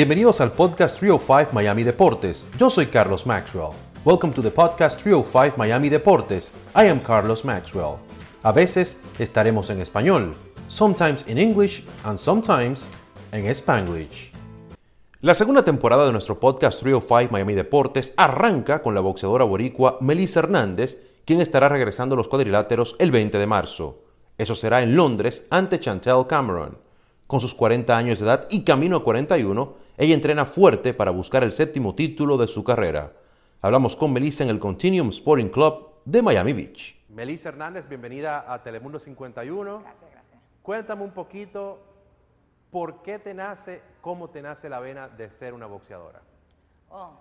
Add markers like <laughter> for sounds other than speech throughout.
Bienvenidos al podcast 305 Miami Deportes. Yo soy Carlos Maxwell. Welcome to the podcast 305 Miami Deportes. I am Carlos Maxwell. A veces estaremos en español, sometimes in English and sometimes en Spanglish. La segunda temporada de nuestro podcast 305 Miami Deportes arranca con la boxeadora boricua Melissa Hernández, quien estará regresando a los cuadriláteros el 20 de marzo. Eso será en Londres ante Chantel Cameron. Con sus 40 años de edad y camino a 41, ella entrena fuerte para buscar el séptimo título de su carrera. Hablamos con Melissa en el Continuum Sporting Club de Miami Beach. Melissa Hernández, bienvenida a Telemundo 51. Gracias, gracias. Cuéntame un poquito por qué te nace, cómo te nace la vena de ser una boxeadora. Oh,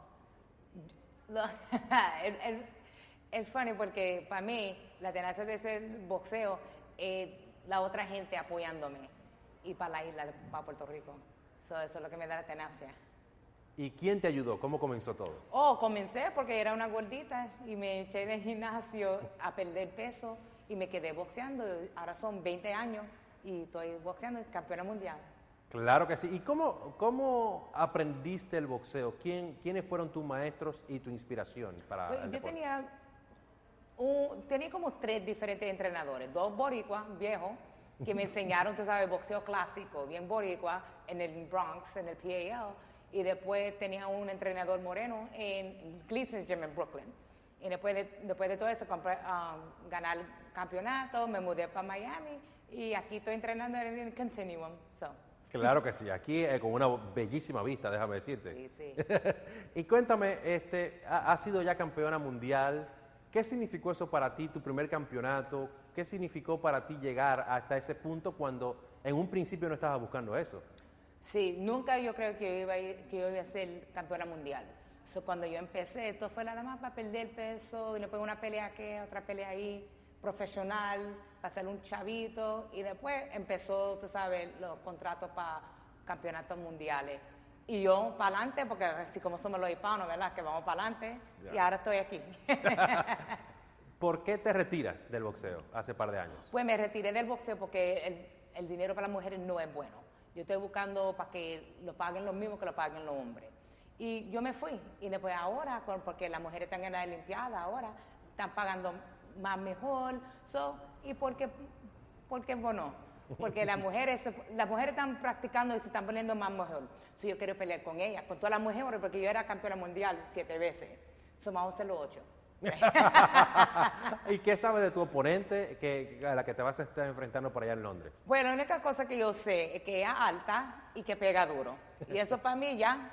<laughs> es, funny porque para mí la tenacia de ser boxeo es la otra gente apoyándome y para la isla, para Puerto Rico. So, eso es lo que me da la tenacia. ¿Y quién te ayudó? ¿Cómo comenzó todo? Oh, comencé porque era una gordita y me eché en el gimnasio a perder peso y me quedé boxeando. Ahora son 20 años y estoy boxeando campeona mundial. Claro que sí. ¿Y cómo, cómo aprendiste el boxeo? ¿Quién, ¿Quiénes fueron tus maestros y tu inspiración para Pues, el yo deporte? tenía, un- tenía como tres diferentes entrenadores, dos boricuas viejos que me <laughs> enseñaron, tú sabes, boxeo clásico, bien boricua, en el Bronx, en el PAL, y después tenía un entrenador moreno en Gleason Gym en Brooklyn. Y después de, después de todo eso, compré, um, ganar el campeonato, me mudé para Miami y aquí estoy entrenando en el Continuum. So, Claro que sí. Aquí eh, con una bellísima vista, déjame decirte. sí, sí. <laughs> y cuéntame, este, ha- has sido ya campeona mundial. ¿Qué significó eso para ti, tu primer campeonato? ¿Qué significó para ti llegar hasta ese punto cuando en un principio no estabas buscando eso? Sí, nunca yo creo que yo iba a, ir- que yo iba a ser campeona mundial. So, cuando yo empecé, esto fue nada más para perder peso, y después una pelea aquí, otra pelea ahí, profesional, para ser un chavito, y después empezó, tú sabes, los contratos para campeonatos mundiales. Y yo para adelante, porque así como somos los hispanos, ¿verdad? Que vamos para adelante, y ahora estoy aquí. <laughs> ¿Por qué te retiras del boxeo hace par de años? Pues me retiré del boxeo porque el, el dinero para las mujeres no es bueno. Yo estoy buscando para que lo paguen los mismos que lo paguen los hombres. Y yo me fui. Y después ahora, porque las mujeres están en la limpiada ahora, están pagando más mejor. ¿Y por qué, por qué bueno? Porque las mujeres, las mujeres están practicando y se están poniendo más mejor. So, yo quiero pelear con ellas, con todas las mujeres, porque yo era campeona mundial siete veces. So, los ocho. <laughs> ¿Y qué sabes de tu oponente que, a la que te vas a estar enfrentando por allá en Londres? Bueno, la única cosa que yo sé es que ella es alta y que pega duro. Y eso para mí ya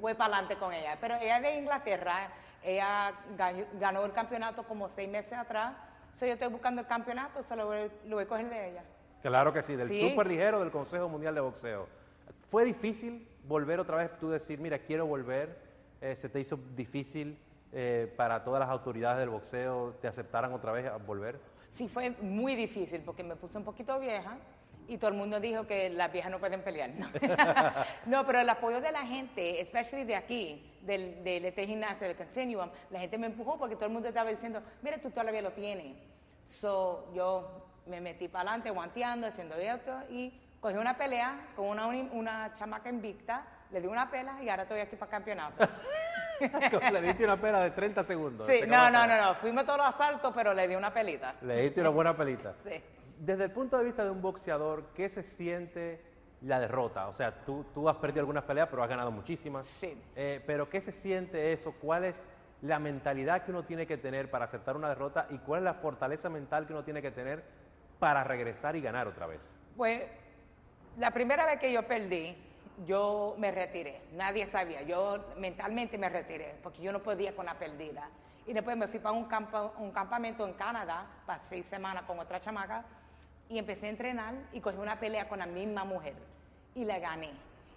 voy para adelante con ella. Pero ella es de Inglaterra, ella ganó, el campeonato como seis meses atrás. So, yo estoy buscando el campeonato, se lo voy, lo voy a coger de ella. Claro que sí, del Sí. super ligero del Consejo Mundial de Boxeo. ¿Fue difícil volver otra vez, tú decir, mira, quiero volver? Eh, ¿Se te hizo difícil eh, para todas las autoridades del boxeo, te aceptaran otra vez a volver? Sí, fue muy difícil porque me puse un poquito vieja y todo el mundo dijo que las viejas no pueden pelear. no, <laughs> pero el apoyo de la gente, especially de aquí, del, del este gimnasio, del Continuum, la gente me empujó porque todo el mundo estaba diciendo, mira, tú todavía lo tienes. So, yo me metí para adelante, guanteando, haciendo esto y cogí una pelea con una, una chamaca invicta, le di una pela y ahora estoy aquí para campeonato. <laughs> <laughs> Le diste una pela de 30 segundos. sí, no, no, no, no, fuimos todos los asaltos, pero le di una pelita. Le diste una buena pelita. Sí. Desde el punto de vista de un boxeador, ¿qué se siente la derrota? O sea, tú, tú has perdido algunas peleas, pero has ganado muchísimas. Sí. Eh, pero ¿qué se siente eso? ¿Cuál es la mentalidad que uno tiene que tener para aceptar una derrota? ¿Y cuál es la fortaleza mental que uno tiene que tener para regresar y ganar otra vez? Pues la primera vez que yo perdí, yo me retiré. Nadie sabía. Yo mentalmente me retiré porque yo no podía con la perdida. Y después me fui para un, campo, un campamento en Canadá para seis semanas con otra chamaca y empecé a entrenar y cogí una pelea con la misma mujer y la gané.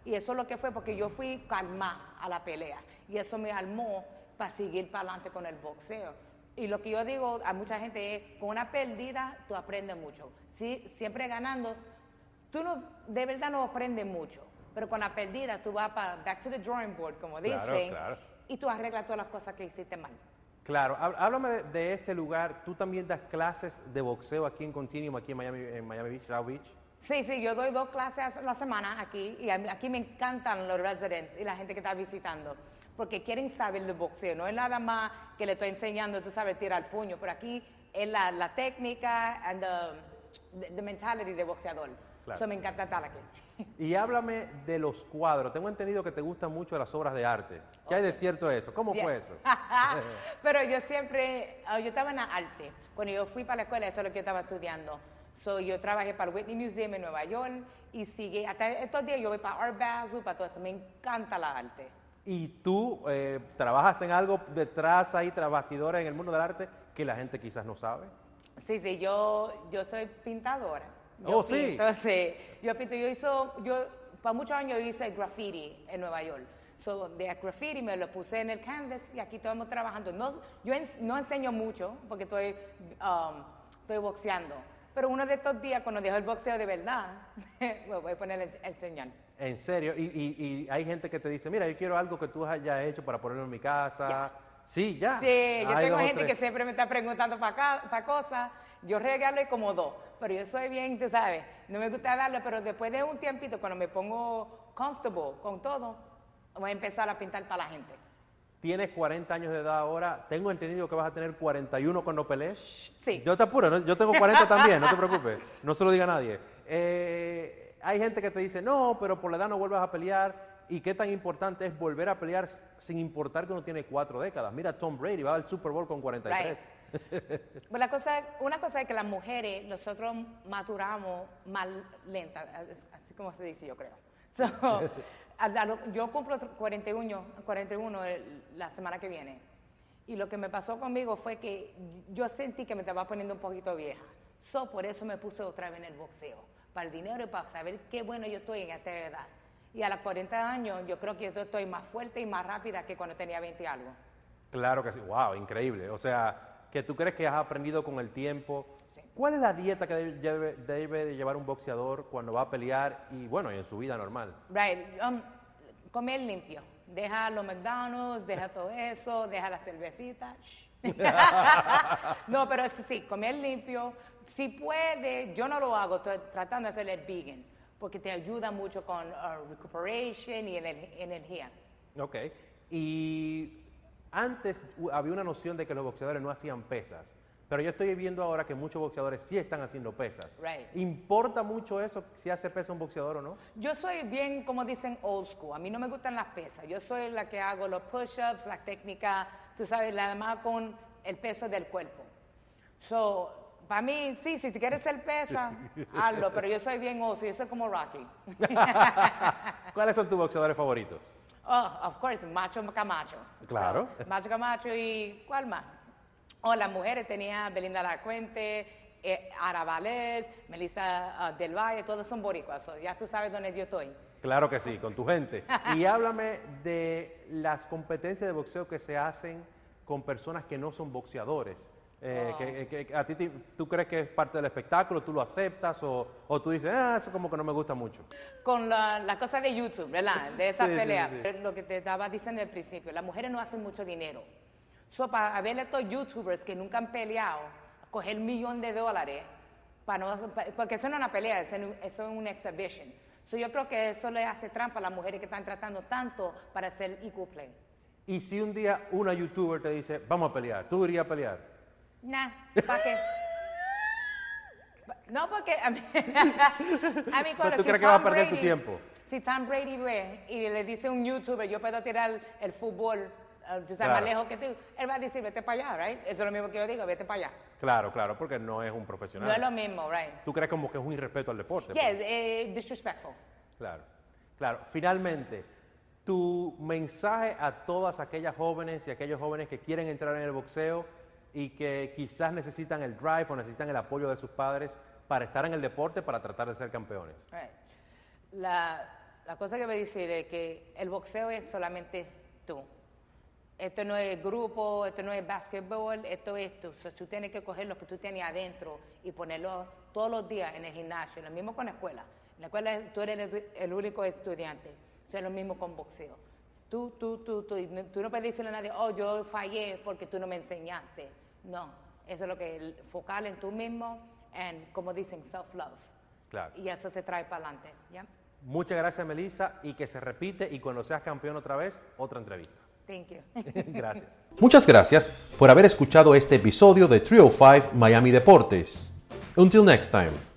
Y eso lo que fue porque yo fui calma a la pelea y eso me armó para seguir para adelante con el boxeo. Y lo que yo digo a mucha gente es, con una perdida tú aprendes mucho. Sí, siempre ganando, tú no, de verdad no aprendes mucho, pero con la perdida tú vas para back to the drawing board, como Claro, dicen, claro. y tú arreglas todas las cosas que hiciste mal. Claro, há- háblame de, de este lugar. Tú también das clases de boxeo aquí en Continuum, aquí en Miami, en Miami Beach, South Beach. Sí, sí, yo doy dos clases a la semana aquí y aquí me encantan los residents y la gente que está visitando porque quieren saber de boxeo. No es nada más que le estoy enseñando, tú sabes, tirar el puño, pero aquí es la, la técnica and the, the- mentality de boxeador. Claro. Eso me encanta estar aquí. Y háblame de los cuadros. Tengo entendido que te gustan mucho las obras de arte. ¿Qué hay de cierto eso? ¿Cómo fue eso? <laughs> Pero yo siempre, ah, yo estaba en la arte. Cuando yo fui para la escuela, eso es lo que yo estaba estudiando. So, yo trabajé para el Whitney Museum en Nueva York y sigue, hasta estos días yo voy para Art Basel, para todo eso. Me encanta la arte. Y tú eh, trabajas en algo detrás ahí, tras bastidores en el mundo del arte que la gente quizás no sabe. Sí, sí, yo, yo soy pintadora. Yo Oh, sí. pinto, <laughs> sí. Yo pinto, yo hizo, yo, para muchos años yo hice graffiti en Nueva York. So, de graffiti me lo puse en el canvas y aquí estamos trabajando. No, yo no enseño mucho porque estoy, um, estoy boxeando. Pero uno de estos días, cuando dejo el boxeo de verdad, <laughs> me voy a poner el, el señal. En serio. Y, y- y hay gente que te dice, mira, yo quiero algo que tú hayas hecho para ponerlo en mi casa. Sí, ya. Sí, yo Hay tengo gente que siempre me está preguntando para cosas. Yo regalo y como dos, pero yo soy bien, tú sabes, no me gusta darle, pero después de un tiempito, cuando me pongo comfortable con todo, voy a empezar a pintar para la gente. Tienes 40 años de edad ahora. Tengo entendido que vas a tener 41 cuando pelees. Sí. Yo te apuro, ¿no? yo tengo 40 también, no te preocupes. No se lo diga a nadie. Eh, hay gente que te dice, no, pero por la edad no vuelvas a pelear. ¿Y qué tan importante es volver a pelear sin importar que uno tiene cuatro décadas? Mira, Tom Brady va al Super Bowl con 43. Pues la cosa, una cosa es que las mujeres, nosotros maturamos más lenta, así como se dice, yo creo. So, <laughs> yo cumplo 41, 41 el- la semana que viene. Y lo que me pasó conmigo fue que yo sentí que me estaba poniendo un poquito vieja. So, por eso me puse otra vez en el boxeo, para el dinero y para saber qué bueno yo estoy en esta edad. Y a los 40 años yo creo que yo estoy más fuerte y más rápida que cuando tenía 20 y algo. Claro que sí. Wow, increíble. O sea, que tú crees que has aprendido con el tiempo. Sí. ¿Cuál es la dieta que debe, debe- debe de llevar un boxeador cuando va a pelear y bueno, en su vida normal? Right. um, comer limpio. Deja los McDonald's, deja todo eso, deja la cervecita. <laughs> no, pero sí, comer limpio. Si puede, yo no lo hago, estoy tratando de hacerle vegan, porque te ayuda mucho con uh, recuperation y ener- energía. Ok. Y antes había una noción de que los boxeadores no hacían pesas. Pero yo estoy viendo ahora que muchos boxeadores sí están haciendo pesas. Right. ¿Importa mucho eso si hace pesa un boxeador o no? Yo soy bien, como dicen, old school. A mí no me gustan las pesas. Yo soy la que hago los push-ups, la técnica, tú sabes, la demás con el peso del cuerpo. So, para mí, sí, si tú quieres ser pesa, <laughs> hazlo, pero yo soy bien oso, yo soy como Rocky. <laughs> ¿Cuáles son tus boxeadores favoritos? Oh, of course, Macho Camacho. Claro. So, Macho Camacho y ¿cuál más? Oh, las mujeres tenía Belinda Lacuente, eh, Ara Valdez, Melissa ah, Del Valle, todos son boricuas. so ya tú sabes dónde yo estoy. Claro que sí, con tu gente. Y <laughs> háblame de las competencias de boxeo que se hacen con personas que no son boxeadores. Eh, Oh. que, que- que a ti tú crees que es parte del espectáculo, tú lo aceptas o, o tú dices, ah, eso como que no me gusta mucho. Con la, la cosa de YouTube, ¿verdad? De esa <laughs> Sí, sí, pelea. sí. Lo que te estaba diciendo al principio, las mujeres no hacen mucho dinero. So, para ver estos YouTubers que nunca han peleado, coger un millón de dólares, para no, hacer- pa- porque eso no es una pelea, eso es un- eso es una exhibition. So, yo creo que eso le hace trampa a las mujeres que están tratando tanto para hacer equal play. Y si un día una youtuber te dice, vamos a pelear, ¿tú irías a pelear? Nah, ¿para qué? No, porque a mí, a mí cuando tú si crees que va a perder tu Brady- tiempo? Si Tom Brady ve y le dice a un youtuber, yo puedo tirar el fútbol, uh, tú sabes, Claro. más lejos que tú, él va a decir, vete para allá, right? Eso es lo mismo que yo digo, vete para allá. Claro, claro, porque no es un profesional. No es lo mismo, right? Tú crees como que es un irrespeto al deporte. Yeah, pues. eh, disrespectful. Claro, claro. Finalmente, tu mensaje a todas aquellas jóvenes y aquellos jóvenes que quieren entrar en el boxeo y que quizás necesitan el drive o necesitan el apoyo de sus padres para estar en el deporte, para tratar de ser campeones. La, la cosa que a decir es que el boxeo es solamente tú. Esto no es grupo, esto no es básquetbol, esto es tú. Tú tienes que coger lo que tú tienes adentro y ponerlo todos los días en el gimnasio. Lo mismo con la escuela. En la escuela tú eres el, el único estudiante. Eso es lo mismo con boxeo. Tú, tú, tú, tú. Tú no puedes decirle a nadie, oh, yo fallé porque tú no me enseñaste. No. Eso es lo que focal en tú mismo and, como dicen, self-love. Claro. Y eso te trae para adelante. ¿ya? Muchas gracias, Melissa, y que se repite y cuando seas campeón otra vez, otra entrevista. Thank you. <laughs> gracias. Muchas gracias por haber escuchado este episodio de 305 Miami Deportes. Until next time.